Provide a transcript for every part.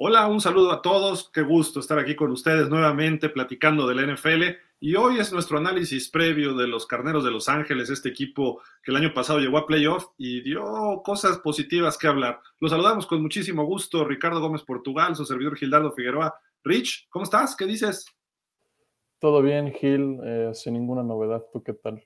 Hola, un saludo a todos. Qué gusto estar aquí con ustedes nuevamente platicando de la NFL. Y hoy es nuestro análisis previo de los Carneros de Los Ángeles, este equipo que el año pasado llegó a playoff y dio cosas positivas que hablar. Los saludamos con muchísimo gusto. Ricardo Gómez Portugal, su servidor Gildardo Figueroa. Rich, ¿cómo estás? ¿Qué dices? Todo bien, Gil, eh, sin ninguna novedad. ¿Tú qué tal?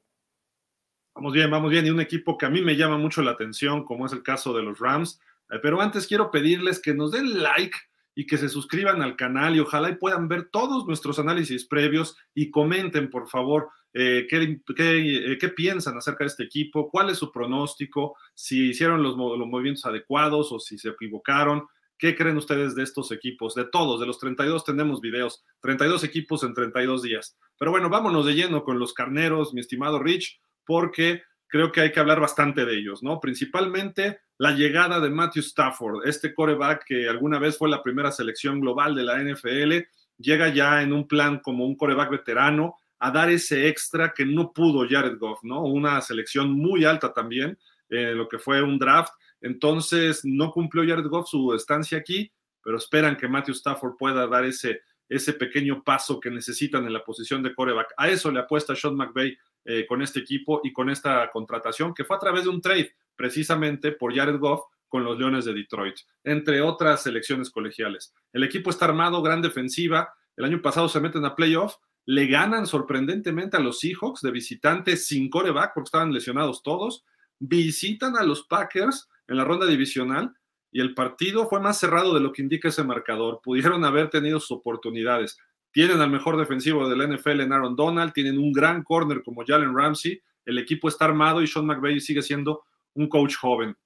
Vamos bien, vamos bien. Y un equipo que a mí me llama mucho la atención, como es el caso de los Rams pero antes quiero pedirles que nos den like y que se suscriban al canal y ojalá y puedan ver todos nuestros análisis previos y comenten, por favor, eh, qué, qué, eh, qué, piensan acerca de este equipo, cuál es su pronóstico, si hicieron los, los, movimientos adecuados o si se equivocaron. ¿Qué creen ustedes de estos equipos? De todos, de los 32 tenemos videos, 32 equipos en 32 días. Pero bueno, vámonos de lleno con los carneros, mi estimado Rich, porque creo que hay que hablar bastante de ellos, ¿no? Principalmente la llegada de Matthew Stafford, este coreback que alguna vez fue la primera selección global de la NFL, llega ya en un plan como un coreback veterano a dar ese extra que no pudo Jared Goff, ¿no? Una selección muy alta también, eh, lo que fue un draft. Entonces, no cumplió Jared Goff su estancia aquí, pero esperan que Matthew Stafford pueda dar ese, ese pequeño paso que necesitan en la posición de coreback. A eso le apuesta Sean McVay eh, con este equipo y con esta contratación, que fue a través de un trade precisamente por Jared Goff con los Leones de Detroit, entre otras selecciones colegiales. El equipo está armado, gran defensiva. El año pasado se meten a playoff, le ganan sorprendentemente a los Seahawks de visitantes sin coreback porque estaban lesionados todos. Visitan a los Packers en la ronda divisional y el partido fue más cerrado de lo que indica ese marcador. Pudieron haber tenido sus oportunidades. Tienen al mejor defensivo del NFL en Aaron Donald, tienen un gran corner como Jalen Ramsey, el equipo está armado y Sean McVay sigue siendo un coach joven.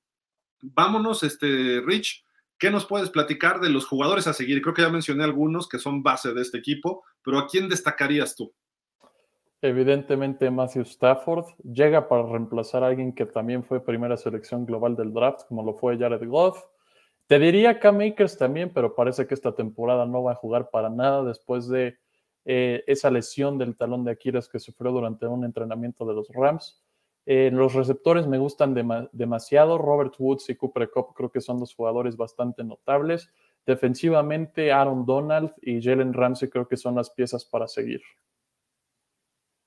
Vámonos, este, Rich, ¿qué nos puedes platicar de los jugadores a seguir? Creo que ya mencioné algunos que son base de este equipo, pero ¿a quién destacarías tú? Evidentemente Matthew Stafford llega para reemplazar a alguien que también fue primera selección global del draft, como lo fue Jared Goff. Te diría Cam Akers también, pero parece que esta temporada no va a jugar para nada después de eh, esa lesión del talón de Aquiles que sufrió durante un entrenamiento de los Rams. Eh, los receptores me gustan demasiado. Robert Woods y Cooper Cup creo que son dos jugadores bastante notables. Defensivamente, Aaron Donald y Jalen Ramsey creo que son las piezas para seguir.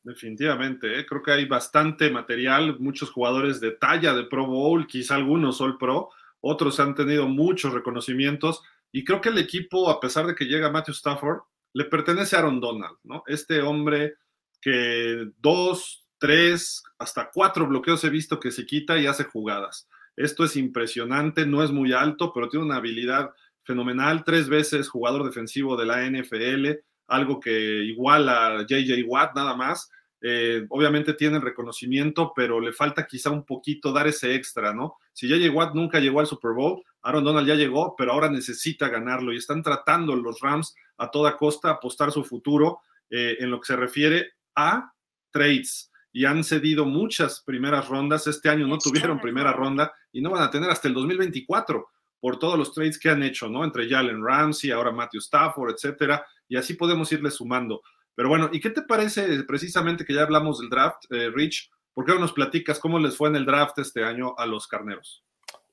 Definitivamente, ¿eh? creo que hay bastante material, muchos jugadores de talla de Pro Bowl, quizá algunos All Pro, otros han tenido muchos reconocimientos y creo que el equipo, a pesar de que llega Matthew Stafford, le pertenece a Aaron Donald, ¿no? Este hombre que dos, tres, hasta cuatro bloqueos he visto que se quita y hace jugadas. Esto es impresionante, no es muy alto, pero tiene una habilidad fenomenal, tres veces jugador defensivo de la NFL, algo que iguala a JJ Watt nada más. Eh, obviamente tiene el reconocimiento, pero le falta quizá un poquito dar ese extra, ¿no? Si JJ Watt nunca llegó al Super Bowl, Aaron Donald ya llegó, pero ahora necesita ganarlo y están tratando los Rams a toda costa apostar su futuro eh, en lo que se refiere a trades y han cedido muchas primeras rondas. Este año no tuvieron primera ronda y no van a tener hasta el 2024 por todos los trades que han hecho, ¿no? Entre Jalen Ramsey, ahora Matthew Stafford, etcétera, y así podemos irle sumando. Pero bueno, ¿y qué te parece precisamente que ya hablamos del draft, eh, Rich? ¿Por qué no nos platicas cómo les fue en el draft este año a los carneros?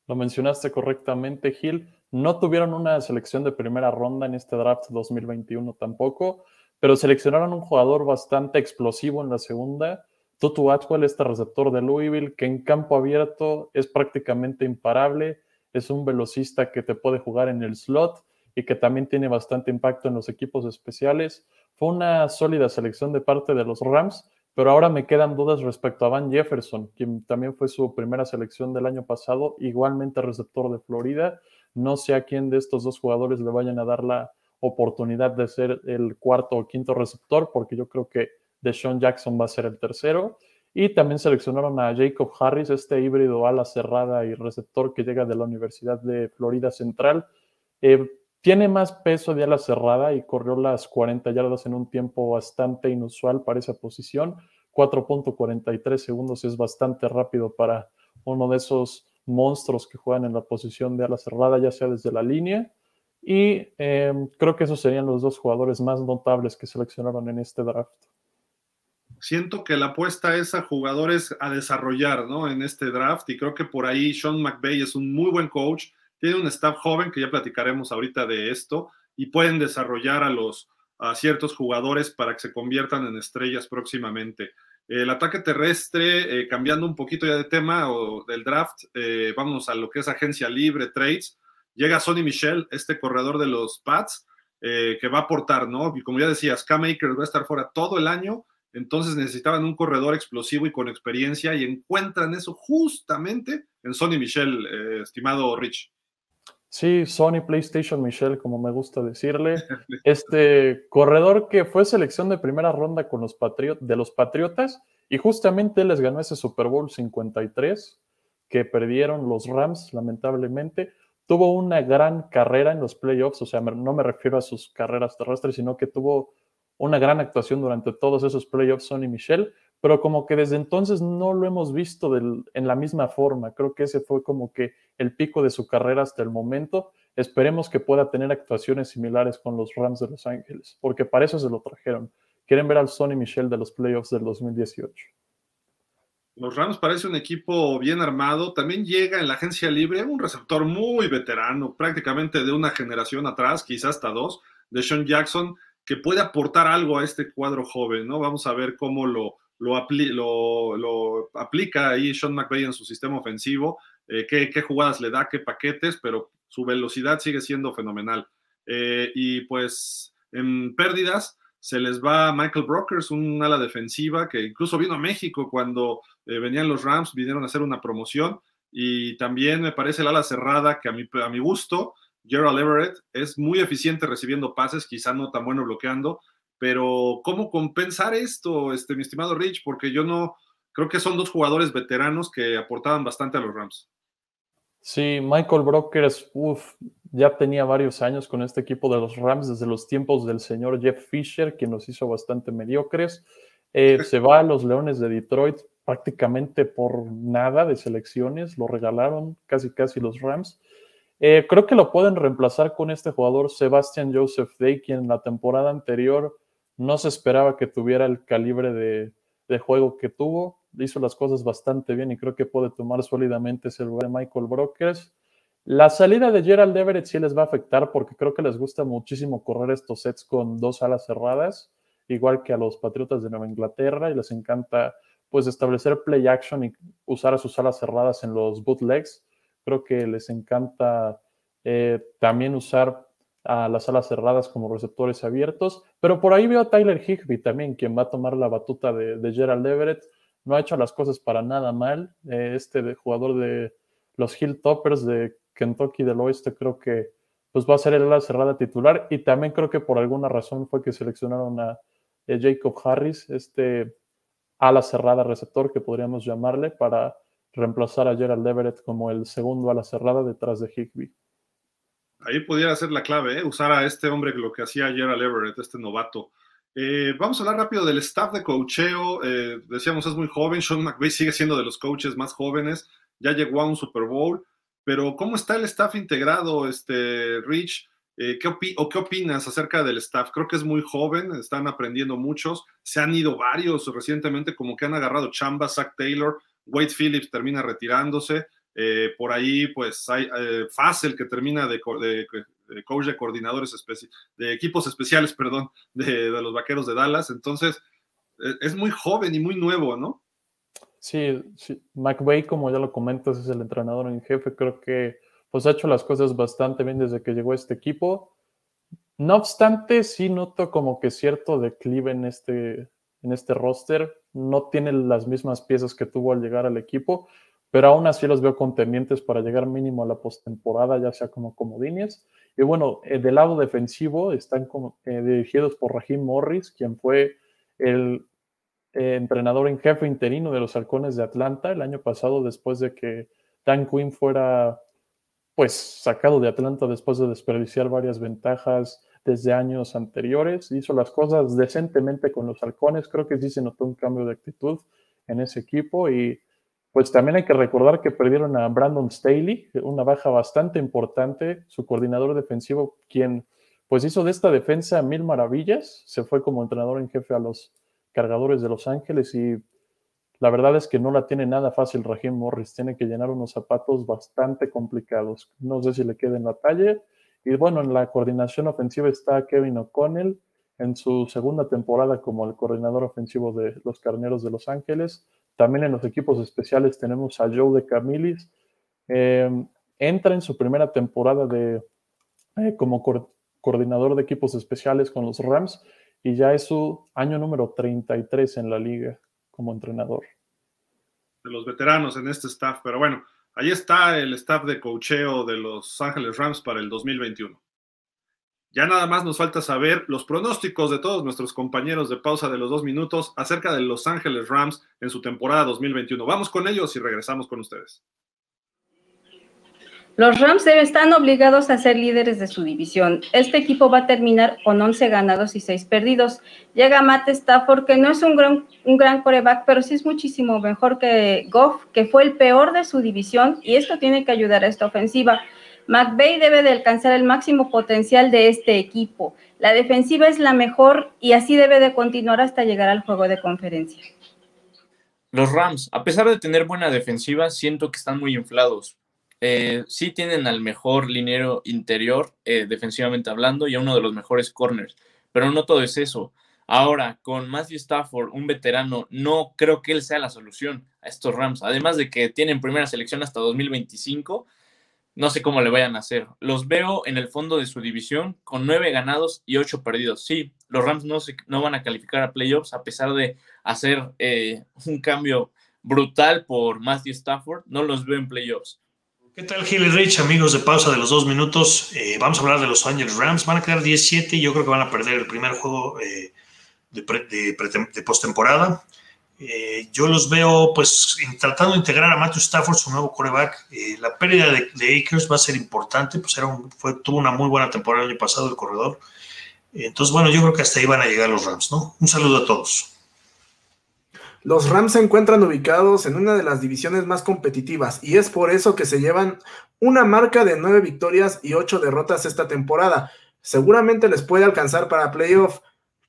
Lo mencionaste correctamente, Gil. No tuvieron una selección de primera ronda en este draft 2021 tampoco, pero seleccionaron un jugador bastante explosivo en la segunda. Tutu Atwell, este receptor de Louisville, que en campo abierto es prácticamente imparable, es un velocista que te puede jugar en el slot y que también tiene bastante impacto en los equipos especiales. Fue una sólida selección de parte de los Rams, pero ahora me quedan dudas respecto a Van Jefferson, quien también fue su primera selección del año pasado, igualmente receptor de Florida. No sé a quién de estos dos jugadores le vayan a dar la oportunidad de ser el cuarto o quinto receptor, porque yo creo que Deshaun Jackson va a ser el tercero. Y también seleccionaron a Jacob Harris, este híbrido ala cerrada y receptor que llega de la Universidad de Florida Central. Eh, tiene más peso de ala cerrada y corrió las 40 yardas en un tiempo bastante inusual para esa posición. 4.43 segundos es bastante rápido para uno de esos monstruos que juegan en la posición de ala cerrada, ya sea desde la línea. Y em, creo que esos serían los dos jugadores más notables que seleccionaron en este draft. Siento que la apuesta es a jugadores a desarrollar ¿no? en este draft y creo que por ahí Sean McVay es un muy buen coach tiene un staff joven, que ya platicaremos ahorita de esto, y pueden desarrollar a los a ciertos jugadores para que se conviertan en estrellas próximamente. El ataque terrestre, eh, cambiando un poquito ya de tema o del draft, eh, vamos a lo que es agencia libre, trades. Llega Sonny Michel, este corredor de los Pats, eh, que va a aportar, ¿no? Y como ya decías, Cam Akers va a estar fuera todo el año, entonces necesitaban un corredor explosivo y con experiencia y encuentran eso justamente en Sonny Michel, estimado Rich. Sí, Sony PlayStation Michelle, como me gusta decirle. Este corredor que fue selección de primera ronda con los de los Patriotas y justamente les ganó ese Super Bowl 53 que perdieron los Rams, lamentablemente. Tuvo una gran carrera en los playoffs, o sea, no me refiero a sus carreras terrestres, sino que tuvo una gran actuación durante todos esos playoffs, Sonny Michelle pero como que desde entonces no lo hemos visto en la misma forma. Creo que ese fue como que el pico de su carrera hasta el momento. Esperemos que pueda tener actuaciones similares con los Rams de Los Ángeles, porque para eso se lo trajeron. Quieren ver al Sonny Michel de los playoffs del 2018. Los Rams parece un equipo bien armado. También llega en la agencia libre un receptor muy veterano, prácticamente de una generación atrás, quizás hasta dos, de Sean Jackson, que puede aportar algo a este cuadro joven, ¿no? Vamos a ver cómo lo, lo, aplica ahí Sean McVay en su sistema ofensivo, eh, qué, jugadas le da, qué paquetes, pero su velocidad sigue siendo fenomenal. Eh, y pues en pérdidas se les va Michael Brokers, un ala defensiva que incluso vino a México cuando eh, venían los Rams, vinieron a hacer una promoción. Y también me parece el ala cerrada que a mi, a mi gusto, Gerald Everett, es muy eficiente recibiendo pases, quizá no tan bueno bloqueando, pero ¿cómo compensar esto, este, mi estimado Rich? Porque yo no, creo que son dos jugadores veteranos que aportaban bastante a los Rams. Sí, Michael Brokers, uff, ya tenía varios años con este equipo de los Rams desde los tiempos del señor Jeff Fisher, que nos hizo bastante mediocres. Eh, se va a los Leones de Detroit prácticamente por nada de selecciones, lo regalaron casi casi los Rams. Eh, creo que lo pueden reemplazar con este jugador Sebastian Joseph Day, quien en la temporada anterior no se esperaba que tuviera el calibre de, juego que tuvo. Hizo las cosas bastante bien y creo que puede tomar sólidamente ese lugar de Michael Brokers. La salida de Gerald Everett sí les va a afectar porque creo que les gusta muchísimo correr estos sets con dos alas cerradas, igual que a los Patriotas de Nueva Inglaterra, y les encanta pues establecer play action y usar a sus alas cerradas en los bootlegs. Creo que les encanta eh, también usar a las alas cerradas como receptores abiertos, pero por ahí veo a Tyler Higby también, quien va a tomar la batuta de, Gerald Everett. No ha hecho las cosas para nada mal. Eh, este jugador de los Hilltoppers de Kentucky del Oeste creo que pues va a ser el ala cerrada titular y también creo que por alguna razón fue que seleccionaron a, Jacob Harris, este ala cerrada receptor que podríamos llamarle para reemplazar a Gerald Everett como el segundo ala cerrada detrás de Higby. Ahí pudiera ser la clave, ¿eh? usar a este hombre lo que hacía Gerald Everett, este novato. Eh, vamos a hablar rápido del staff de coacheo. Eh, decíamos, es muy joven. Sean McVay sigue siendo de los coaches más jóvenes. Ya llegó a un Super Bowl. Pero, ¿cómo está el staff integrado, este, Rich? ¿qué, ¿O qué opinas acerca del staff? Creo que es muy joven, están aprendiendo muchos. Se han ido varios recientemente, como que han agarrado chamba, Zach Taylor, Wade Phillips termina retirándose. Eh, por ahí, pues hay eh, Fácil que termina de, coach de coordinadores de equipos especiales, perdón, de, los vaqueros de Dallas. Entonces, e, es muy joven y muy nuevo, ¿no? Sí, sí. McVay, como ya lo comentas, es el entrenador en jefe. Creo que pues ha hecho las cosas bastante bien desde que llegó a este equipo. No obstante, sí noto como que cierto declive en este, en este roster. No tiene las mismas piezas que tuvo al llegar al equipo pero aún así los veo contendientes para llegar mínimo a la postemporada, ya sea como comodines. Y bueno, eh, del lado defensivo están eh, dirigidos por Raheem Morris, quien fue el eh, entrenador en jefe interino de los Halcones de Atlanta el año pasado, después de que Dan Quinn fuera pues sacado de Atlanta después de desperdiciar varias ventajas desde años anteriores. Hizo las cosas decentemente con los halcones. Creo que sí se notó un cambio de actitud en ese equipo y pues también hay que recordar que perdieron a Brandon Staley, una baja bastante importante, su coordinador defensivo, quien pues hizo de esta defensa mil maravillas, se fue como entrenador en jefe a los cargadores de Los Ángeles y La verdad es que no la tiene nada fácil Raheem Morris, tiene que llenar unos zapatos bastante complicados. No sé si le queda en la talla. Y bueno, en la coordinación ofensiva está Kevin O'Connell en su segunda temporada como el coordinador ofensivo de los Carneros de Los Ángeles. También en los equipos especiales tenemos a Joe de Camilis. Eh, entra en su primera temporada de, eh, como coordinador de equipos especiales con los Rams y ya es su año número 33 en la liga como entrenador. De los veteranos en este staff, pero bueno, ahí está el staff de cocheo de los Ángeles Rams para el 2021. Ya nada más nos falta saber los pronósticos de todos nuestros compañeros de pausa de los dos minutos acerca de Los Ángeles Rams en su temporada 2021. Vamos con ellos y regresamos con ustedes. Los Rams están obligados a ser líderes de su división. Este equipo va a terminar con 11 ganados y 6 perdidos. Llega Matt Stafford, que no es un gran, un gran coreback, pero sí es muchísimo mejor que Goff, que fue el peor de su división, y esto tiene que ayudar a esta ofensiva. McVay debe de alcanzar el máximo potencial de este equipo. La defensiva es la mejor y así debe de continuar hasta llegar al juego de conferencia. Los Rams, a pesar de tener buena defensiva, siento que están muy inflados eh, sí tienen al mejor liniero interior, eh, defensivamente hablando, y a uno de los mejores corners, pero no todo es eso. Ahora, con Matthew Stafford, un veterano, no creo que él sea la solución a estos Rams. Además de que tienen primera selección hasta 2025, no sé cómo le vayan a hacer. Los veo en el fondo de su división con nueve ganados y ocho perdidos. Sí, los Rams no, se, no van a calificar a playoffs a pesar de hacer eh, un cambio brutal por Matthew Stafford. No los veo en playoffs. ¿Qué tal, Gil Rich, amigos de pausa de los dos minutos? Eh, vamos a hablar de los Angeles Rams. Van a quedar 17 y yo creo que van a perder el primer juego eh, de, postemporada. Eh, yo los veo, pues, tratando de integrar a Matthew Stafford, su nuevo coreback. la pérdida de, Akers va a ser importante, pues era tuvo una muy buena temporada el año pasado el corredor. entonces, bueno, yo creo que hasta ahí van a llegar los Rams, ¿no? Un saludo a todos. Los Rams se encuentran ubicados en una de las divisiones más competitivas y es por eso que se llevan una marca de nueve victorias y ocho derrotas esta temporada. Seguramente les puede alcanzar para playoff,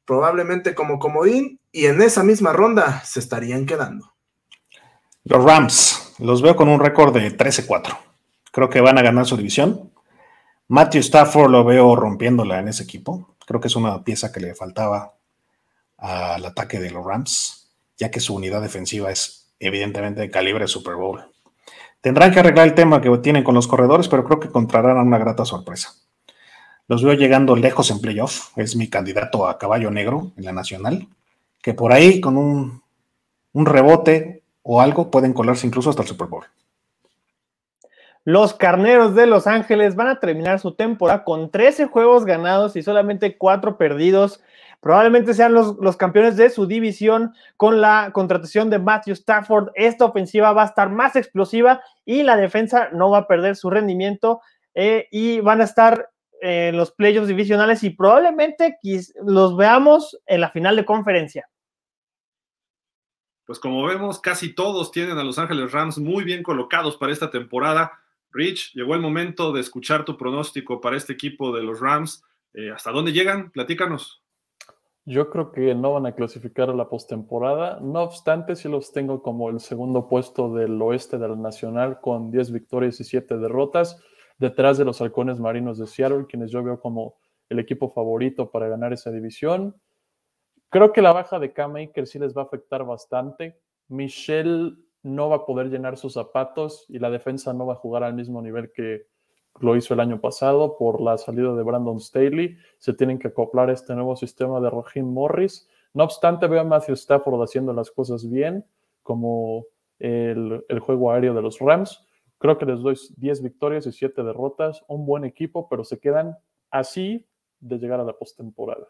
probablemente como comodín, y en esa misma ronda se estarían quedando. Los Rams, los veo con un récord de 13-4. Creo que van a ganar su división. Matthew Stafford lo veo rompiéndola en ese equipo. Creo que es una pieza que le faltaba al ataque de los Rams ya que su unidad defensiva es evidentemente de calibre Super Bowl. Tendrán que arreglar el tema que tienen con los corredores, pero creo que encontrarán una grata sorpresa. Los veo llegando lejos en playoff. Es mi candidato a caballo negro en la nacional, que por ahí con un, un rebote o algo pueden colarse incluso hasta el Super Bowl. Los Carneros de Los Ángeles van a terminar su temporada con 13 juegos ganados y solamente 4 perdidos. Probablemente sean los, campeones de su división con la contratación de Matthew Stafford. Esta ofensiva va a estar más explosiva y la defensa no va a perder su rendimiento eh, y van a estar en los playoffs divisionales y probablemente los veamos en la final de conferencia. Pues como vemos, casi todos tienen a Los Ángeles Rams muy bien colocados para esta temporada. Rich, llegó el momento de escuchar tu pronóstico para este equipo de los Rams. Eh, ¿Hasta dónde llegan? Platícanos. Yo creo que no van a clasificar a la postemporada. No obstante, sí los tengo como el segundo puesto del oeste del Nacional con 10 victorias y 7 derrotas, detrás de los Halcones Marinos de Seattle, quienes yo veo como el equipo favorito para ganar esa división. Creo que la baja de Cam Akers sí les va a afectar bastante. Michelle no va a poder llenar sus zapatos y la defensa no va a jugar al mismo nivel que, lo hizo el año pasado por la salida de Brandon Staley. Se tienen que acoplar a este nuevo sistema de Raheem Morris. No obstante, veo a Matthew Stafford haciendo las cosas bien, como el, juego aéreo de los Rams. Creo que les doy 10 victorias y 7 derrotas. Un buen equipo, pero se quedan así de llegar a la postemporada.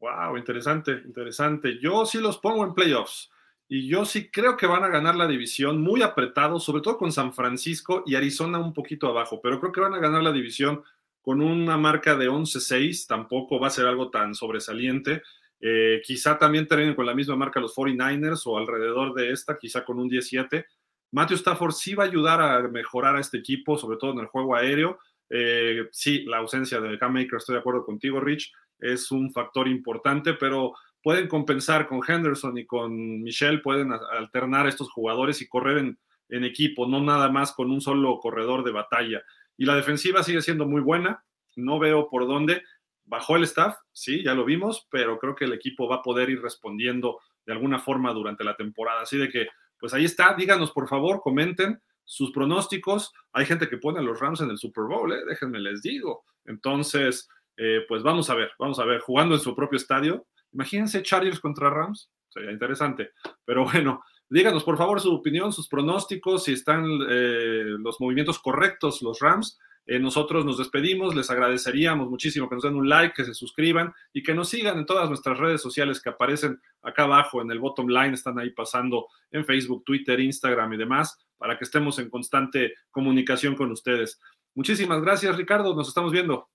Wow, interesante, interesante. Yo sí los pongo en playoffs. Y yo sí creo que van a ganar la división muy apretado, sobre todo con San Francisco y Arizona un poquito abajo, pero creo que van a ganar la división con una marca de 11-6, tampoco va a ser algo tan sobresaliente. Eh, quizá también terminen con la misma marca los 49ers o alrededor de esta, quizá con un 17. Matthew Stafford sí va a ayudar a mejorar a este equipo, sobre todo en el juego aéreo. Eh, sí, la ausencia de Cam Maker, estoy de acuerdo contigo, Rich, es un factor importante, pero pueden compensar con Henderson y con Michelle, pueden alternar estos jugadores y correr en, en equipo, no nada más con un solo corredor de batalla. Y la defensiva sigue siendo muy buena, no veo por dónde. Bajó el staff, sí, ya lo vimos, pero creo que el equipo va a poder ir respondiendo de alguna forma durante la temporada. Así de que, pues ahí está, díganos por favor, comenten sus pronósticos. Hay gente que pone a los Rams en el Super Bowl, ¿eh? déjenme les digo. Entonces, eh, pues vamos a ver, vamos a ver, jugando en su propio estadio. Imagínense Chargers contra Rams, sería interesante. Pero bueno, díganos por favor su opinión, sus pronósticos, si están eh, los movimientos correctos los Rams. Eh, nosotros nos despedimos, les agradeceríamos muchísimo que nos den un like, que se suscriban y que nos sigan en todas nuestras redes sociales que aparecen acá abajo en el bottom line, están ahí pasando en Facebook, Twitter, Instagram y demás, para que estemos en constante comunicación con ustedes. Muchísimas gracias, Ricardo, nos estamos viendo.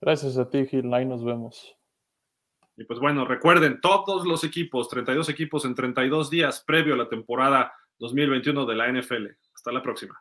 Gracias a ti, Gil, ahí nos vemos. Y pues bueno, recuerden, todos los equipos, 32 equipos en 32 días previo a la temporada 2021 de la NFL. Hasta la próxima.